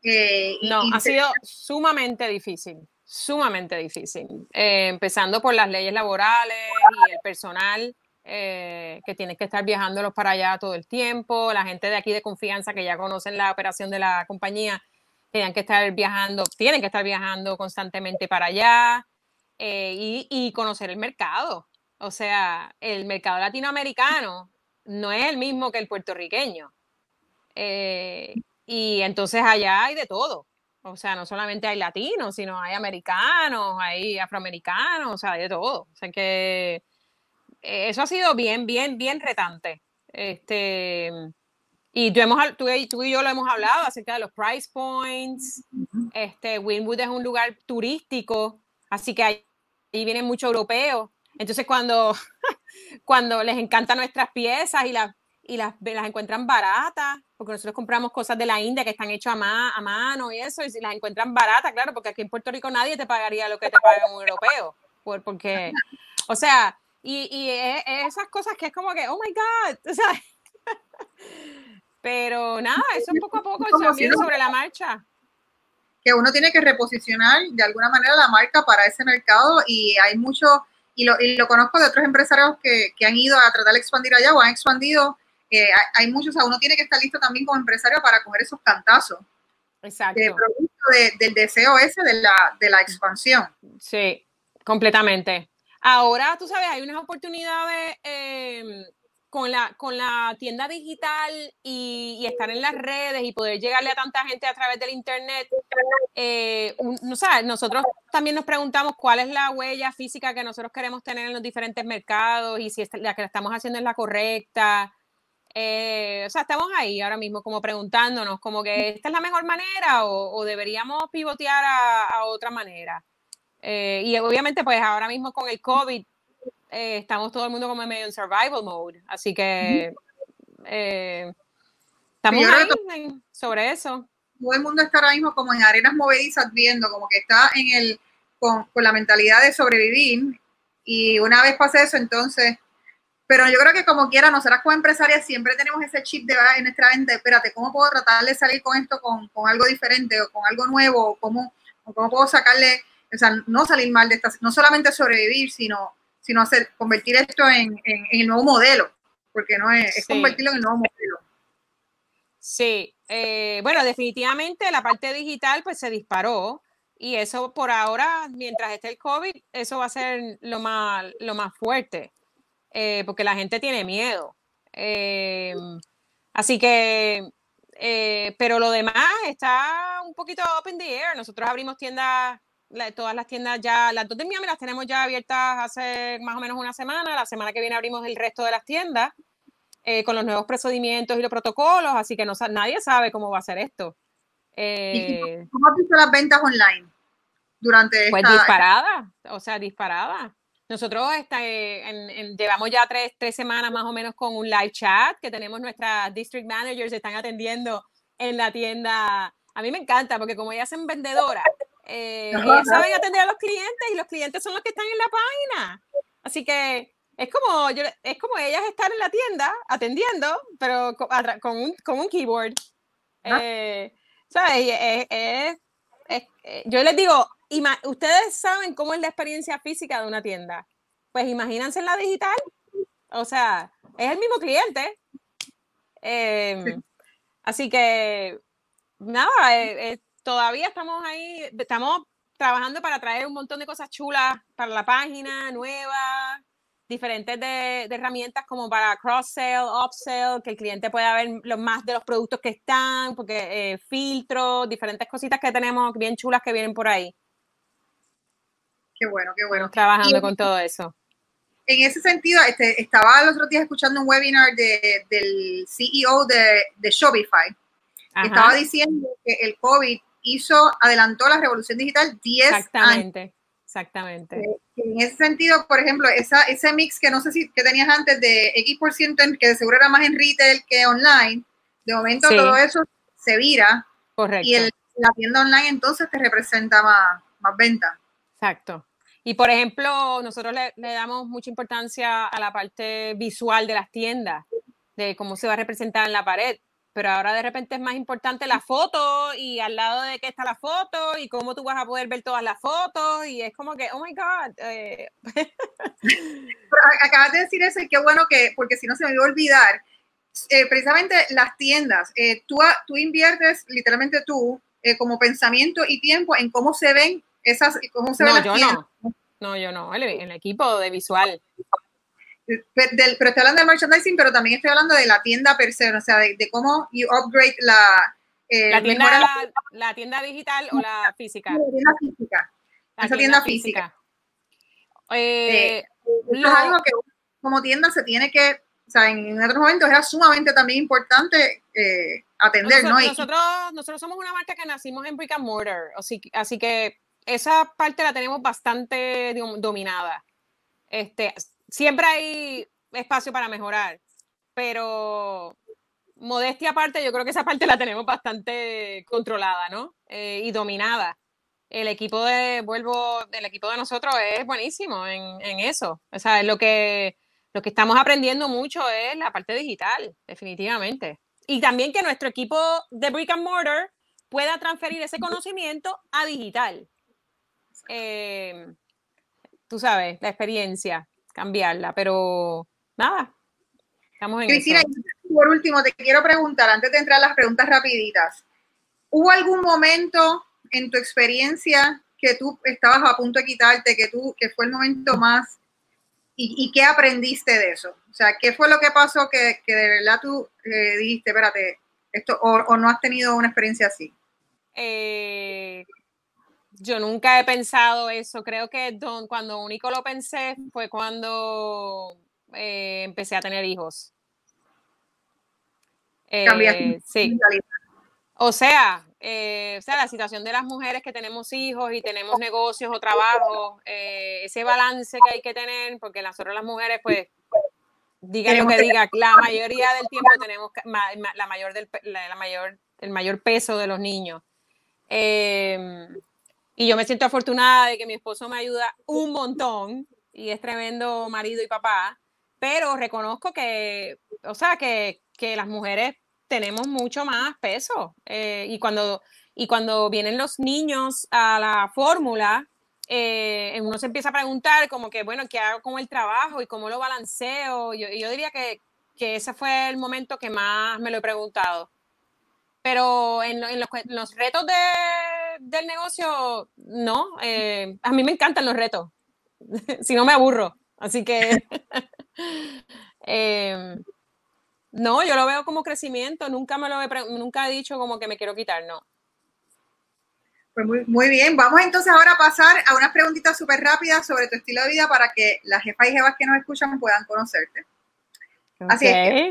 Speaker 2: Eh, no, ha sido sumamente difícil sumamente difícil, eh, empezando por las leyes laborales y el personal eh, que tienes que estar viajándolos para allá todo el tiempo, la gente de aquí de confianza que ya conocen la operación de la compañía, tienen que estar viajando, tienen que estar viajando constantemente para allá eh, y, conocer el mercado. O sea, el mercado latinoamericano no es el mismo que el puertorriqueño. y entonces allá hay de todo. O sea, no solamente hay latinos, sino hay americanos, hay afroamericanos, o sea, hay de todo. O sea que eh, eso ha sido bien, bien, bien retante. Este, y tú, hemos, tú, y yo lo hemos hablado acerca de los price points. Este, Winwood es un lugar turístico, así que ahí, vienen muchos europeos. Entonces, cuando, cuando les encantan nuestras piezas y las y las, las encuentran baratas, porque nosotros compramos cosas de la India que están hechas a, a mano y eso, y si las encuentran baratas, claro, porque aquí en Puerto Rico nadie te pagaría lo que te paga un europeo, por, porque, o sea, y, y esas cosas que es como que, oh my God, o sea, pero nada, eso poco a poco se sobre la marcha.
Speaker 1: Que uno tiene que reposicionar de alguna manera la marca para ese mercado y hay mucho, y lo, y lo conozco de otros empresarios que, que han ido a tratar de expandir allá o han expandido hay, muchos, o sea, uno tiene que estar listo también como empresario para coger esos cantazos.
Speaker 2: Exacto.
Speaker 1: De producto del deseo ese de la, de la expansión.
Speaker 2: Sí, completamente. Ahora, tú sabes, hay unas oportunidades em, con, la, con la tienda digital y, estar en las redes y poder llegarle a tanta gente a través del Internet. Eh, no, sabes, nosotros también nos preguntamos cuál es la huella física que nosotros queremos tener en los diferentes mercados y si la que estamos haciendo es la correcta. Eh, o sea, estamos ahí ahora mismo como preguntándonos como que esta es la mejor manera o, deberíamos pivotear a, otra manera. Eh, y obviamente pues ahora mismo con el COVID eh, estamos todo el mundo como medio en survival mode, así que estamos ahí sobre eso.
Speaker 1: Todo el mundo está ahora mismo como en arenas movedizas viendo como que está en el con, con la mentalidad de sobrevivir y una vez pase eso entonces pero yo creo que como quiera, nosotras como empresarias siempre tenemos ese chip de en nuestra mente, espérate, ¿cómo puedo tratar de salir con esto con, con algo diferente o con algo nuevo? O cómo, cómo puedo sacarle, o sea, no salir mal de esta, no solamente sobrevivir, sino, sino hacer, convertir esto en, en, el nuevo modelo, porque no es, es convertirlo en el nuevo modelo.
Speaker 2: Sí, eh, bueno, definitivamente la parte digital pues se disparó y eso por ahora, mientras esté el COVID, eso va a ser lo más, lo más fuerte. Eh, porque la gente tiene miedo. Eh, así que, pero lo demás está un poquito up in the air. Nosotros abrimos tiendas, todas las tiendas ya, las dos de Miami las tenemos ya abiertas hace más o menos una semana. La semana que viene abrimos el resto de las tiendas con los nuevos procedimientos y los protocolos, así que no, nadie sabe cómo va a ser esto.
Speaker 1: ¿Cómo has visto las ventas online durante
Speaker 2: pues esta... Pues disparada, o sea, disparada. Nosotros este, llevamos ya tres, tres, semanas más o menos con un live chat que tenemos nuestras district managers, están atendiendo en la tienda. A mí me encanta porque como ellas son vendedoras, eh, ellas saben atender a los clientes y los clientes son los que están en la página. Así que es como, es como ellas estar en la tienda atendiendo, pero con, un, con un, keyboard. Eh, ¿Sabes? yo les digo, ustedes saben cómo es la experiencia física de una tienda. Pues imagínense en la digital. O sea, es el mismo cliente. Em, así que, nada, eh, eh, todavía estamos ahí, estamos trabajando para traer un montón de cosas chulas para la página, nuevas, diferentes de, herramientas como para cross-sell, upsell, que el cliente pueda ver los más de los productos que están, porque eh, filtros, diferentes cositas que tenemos bien chulas que vienen por ahí.
Speaker 1: Qué bueno, qué bueno.
Speaker 2: trabajando con todo eso.
Speaker 1: En ese sentido, este, estaba los otros días escuchando un webinar del CEO de, de Shopify. Estaba diciendo que el COVID hizo, adelantó la revolución digital 10
Speaker 2: Exactamente. Exactamente.
Speaker 1: Eh, en ese sentido, por ejemplo, esa, ese mix que no sé si que tenías antes de X por ciento, que de seguro era más en retail que online, de momento todo eso se vira.
Speaker 2: Correcto.
Speaker 1: Y la tienda online entonces te representa más, más venta.
Speaker 2: Exacto. Y por ejemplo, nosotros le, le, damos mucha importancia a la parte visual de las tiendas, de cómo se va a representar en la pared pero ahora de repente es más importante la foto y al lado de qué está la foto y cómo tú vas a poder ver todas las fotos y es como que, oh my God. Eh.
Speaker 1: acabas de decir eso y qué bueno que, porque si no se me iba a olvidar, eh, precisamente las tiendas, eh, tú, tú inviertes literalmente tú como pensamiento y tiempo en cómo se ven esas, cómo se ven las
Speaker 2: yo No. no, yo no, el, el equipo de visual
Speaker 1: pero estoy hablando de merchandising, pero también estoy hablando de la tienda per se, o sea, de, cómo you upgrade la...
Speaker 2: Eh, la, tienda, la, tienda digital o la física.
Speaker 1: La tienda física. Esa tienda, física. Eh, eh, es algo que como tienda se tiene que, o sea, en otros momentos era sumamente también importante atender,
Speaker 2: nosotros, ¿no? Nosotros, nosotros somos una marca que nacimos en brick and mortar, así, así que esa parte la tenemos bastante dominada. Este, siempre hay espacio para mejorar, pero modestia aparte, yo creo que esa parte la tenemos bastante controlada, ¿no? Eh, y dominada. El equipo de, vuelvo, el equipo de nosotros es buenísimo en, en eso. O sea, lo que, lo que estamos aprendiendo mucho es la parte digital, definitivamente. Y también que nuestro equipo de Brick and Mortar pueda transferir ese conocimiento a digital. Eh, tú sabes, la experiencia cambiarla, pero nada, estamos en
Speaker 1: Cristina, por último, te quiero preguntar, antes de entrar a las preguntas rapiditas, ¿hubo algún momento en tu experiencia que tú estabas a punto de quitarte, que tú, que fue el momento más, y, qué aprendiste de eso? O sea, ¿qué fue lo que pasó que, de verdad tú eh, dijiste, espérate, esto, o, no has tenido una experiencia así?
Speaker 2: Eh, yo nunca he pensado eso. Creo que cuando único lo pensé fue cuando eh, empecé a tener hijos.
Speaker 1: Eh,
Speaker 2: sí. O sea, eh, o sea, la situación de las mujeres que tenemos hijos y tenemos negocios o trabajos, ese balance que hay que tener, porque nosotros las mujeres, pues, digan lo que diga, la mayoría del tiempo tenemos la mayor del, la, mayor, el mayor peso de los niños. Eh, y yo me siento afortunada de que mi esposo me ayuda un montón y es tremendo marido y papá, pero reconozco que, o sea, que, que las mujeres tenemos mucho más peso. Eh, y, cuando, y cuando vienen los niños a la fórmula, eh, uno se empieza a preguntar como que, bueno, ¿qué hago con el trabajo y cómo lo balanceo? Yo, yo diría que, que ese fue el momento que más me lo he preguntado. Pero en, en, los, en los, retos de, del negocio, no. Eh, a mí me encantan los retos. si no me aburro. Así que em, no, yo lo veo como crecimiento. Nunca me lo he, nunca he dicho como que me quiero quitar, no.
Speaker 1: Pues muy, muy bien, vamos entonces ahora a pasar a unas preguntitas súper rápidas sobre tu estilo de vida para que las jefas y jefas que nos escuchan puedan conocerte. Así es.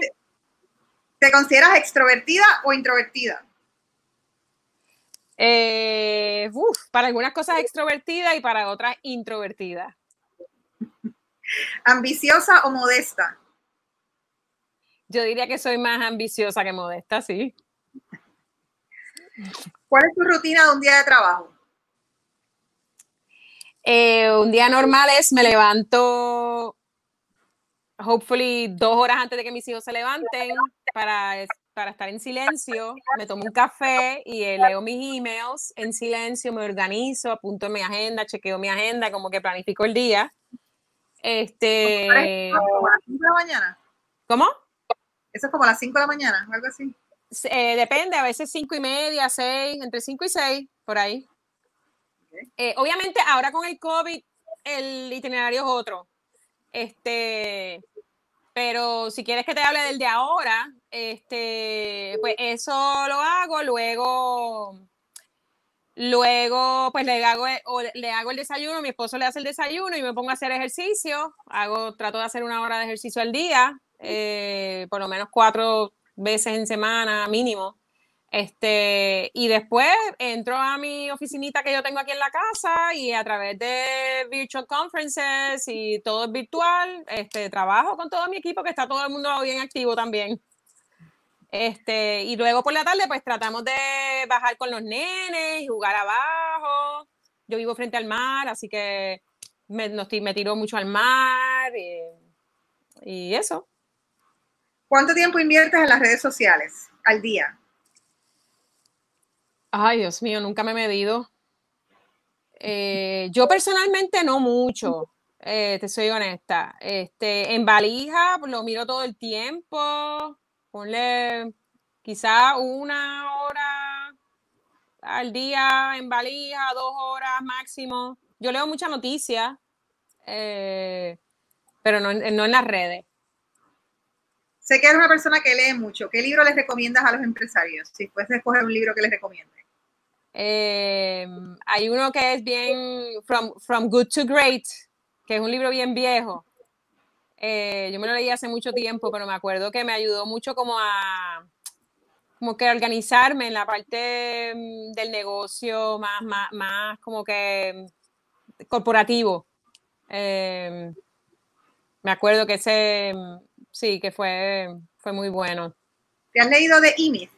Speaker 1: ¿Te consideras extrovertida o introvertida?
Speaker 2: Eh, para algunas cosas extrovertida y para otras introvertida.
Speaker 1: ¿Ambiciosa o modesta?
Speaker 2: Yo diría que soy más ambiciosa que modesta, sí.
Speaker 1: ¿Cuál es tu rutina de un día de trabajo?
Speaker 2: Eh, un día normal es me levanto hopefully dos horas antes de que mis hijos se levanten para, para estar en silencio, me tomo un café y eh, leo mis emails en silencio, me organizo, apunto mi agenda, chequeo mi agenda, como que planifico el día. Este.
Speaker 1: ¿Como a las 5 de la mañana?
Speaker 2: ¿Cómo?
Speaker 1: Eso es como a las 5 de la mañana, algo así.
Speaker 2: Eh, depende, a veces 5 y media, 6, entre 5 y 6, por ahí. Eh, obviamente, ahora con el COVID, el itinerario es otro. Este, pero si quieres que te hable del de ahora, este, pues eso lo hago, luego, luego pues le hago, le hago el desayuno, mi esposo le hace el desayuno y me pongo a hacer ejercicio, hago, trato de hacer una hora de ejercicio al día, eh, por lo menos cuatro veces en semana mínimo. Este, y después entro a mi oficinita que yo tengo aquí en la casa y a través de virtual conferences y todo es virtual, este, trabajo con todo mi equipo que está todo el mundo bien activo también. Este, y luego por la tarde pues tratamos de bajar con los nenes jugar abajo. Yo vivo frente al mar, así que me, me tiro mucho al mar y, y eso.
Speaker 1: ¿Cuánto tiempo inviertes en las redes sociales al día?
Speaker 2: Ay, Dios mío, nunca me he medido. Eh, yo personalmente no mucho, eh, te soy honesta. Este, en valija lo miro todo el tiempo. Ponle quizá una hora al día en valija, dos horas máximo. Yo leo mucha noticia, eh, pero no, no en las redes.
Speaker 1: Sé que eres una persona que lee mucho. ¿Qué libro les recomiendas a los empresarios? Si puedes escoger un libro que les recomiende.
Speaker 2: Eh, hay uno que es bien From, From Good to Great, que es un libro bien viejo. Eh, yo me lo leí hace mucho tiempo, pero me acuerdo que me ayudó mucho como a como que organizarme en la parte mm, del negocio más, más, más como que corporativo. Eh, me acuerdo que ese sí, que fue, fue muy bueno.
Speaker 1: ¿Te has leído de Imit?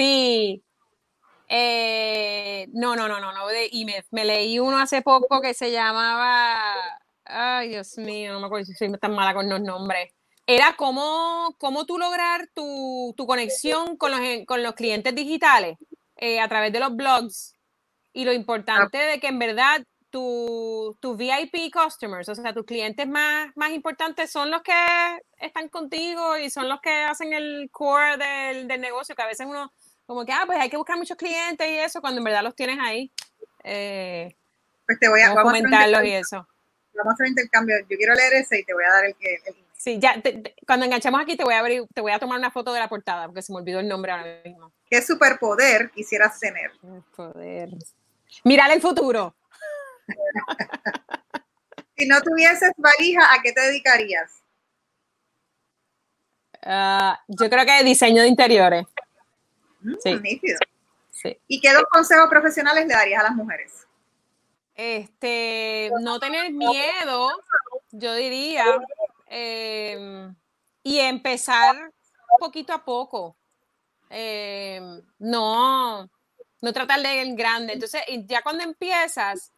Speaker 2: Sí. Eh, no, no, no, no, no, de IMEF. Me leí uno hace poco que se llamaba. Ay, Dios mío, no me acuerdo si soy tan mala con los nombres. Era cómo, cómo tú lograr tu, tu conexión con los, con los clientes digitales eh, a través de los blogs. Y lo importante de que en verdad tus tu VIP customers, o sea, tus clientes más, más importantes son los que están contigo y son los que hacen el core del, del negocio, que a veces uno como que, ah, pues hay que buscar muchos clientes y eso, cuando en verdad los tienes ahí. Eh,
Speaker 1: pues te voy a,
Speaker 2: vamos comentarlos y eso.
Speaker 1: Vamos a hacer intercambio. Yo quiero leer ese y te voy a dar el que.
Speaker 2: sí, ya, cuando enganchemos aquí te voy, a abrir, te voy a tomar una foto de la portada, porque se me olvidó el nombre ahora mismo.
Speaker 1: ¿Qué superpoder quisieras tener?
Speaker 2: Poder. Mirar el futuro.
Speaker 1: si no tuvieses valija, ¿a qué te dedicarías?
Speaker 2: Ah, yo creo que diseño de interiores.
Speaker 1: Mm, sí. ¿Y qué dos consejos profesionales le darías a las mujeres?
Speaker 2: Este, no tener miedo, yo diría, em, y empezar poquito a poco. Em, no, no tratar de ir en grande. Entonces, ya cuando empiezas,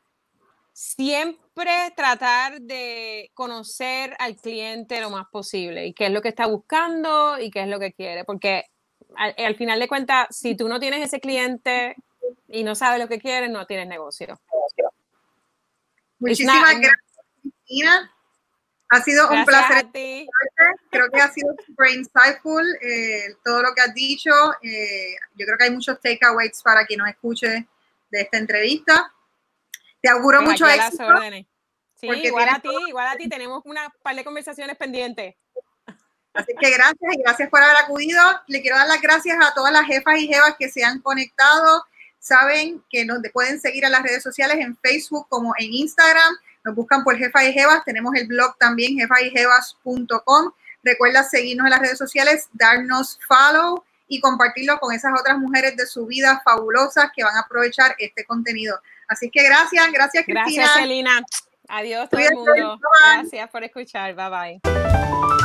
Speaker 2: siempre tratar de conocer al cliente lo más posible y qué es lo que está buscando y qué es lo que quiere, porque al, final de cuentas, si tú no tienes ese cliente y no sabes lo que quieres, no tienes negocio.
Speaker 1: Muchísimas gracias, Cristina. Ha sido un placer. Creo que ha sido super insightful eh, todo lo que has dicho. Eh, yo creo que hay muchos takeaways para quien nos escuche de esta entrevista. Te auguro mucho éxito.
Speaker 2: Sí, igual a ti, igual a ti. Tenemos una par de conversaciones pendientes.
Speaker 1: Así que gracias y gracias por haber acudido. Le quiero dar las gracias a todas las jefas y jevas que se han conectado. Saben que nos pueden seguir en las redes sociales en Facebook como en Instagram. Nos buscan por Jefa y Jevas. Tenemos el blog también, jefayjevas.com. Recuerda seguirnos en las redes sociales, darnos follow y compartirlo con esas otras mujeres de su vida fabulosas que van a aprovechar este contenido. Así que gracias, gracias Cristina.
Speaker 2: Gracias, Celina. Adiós todo el mundo. Gracias por escuchar. Bye bye.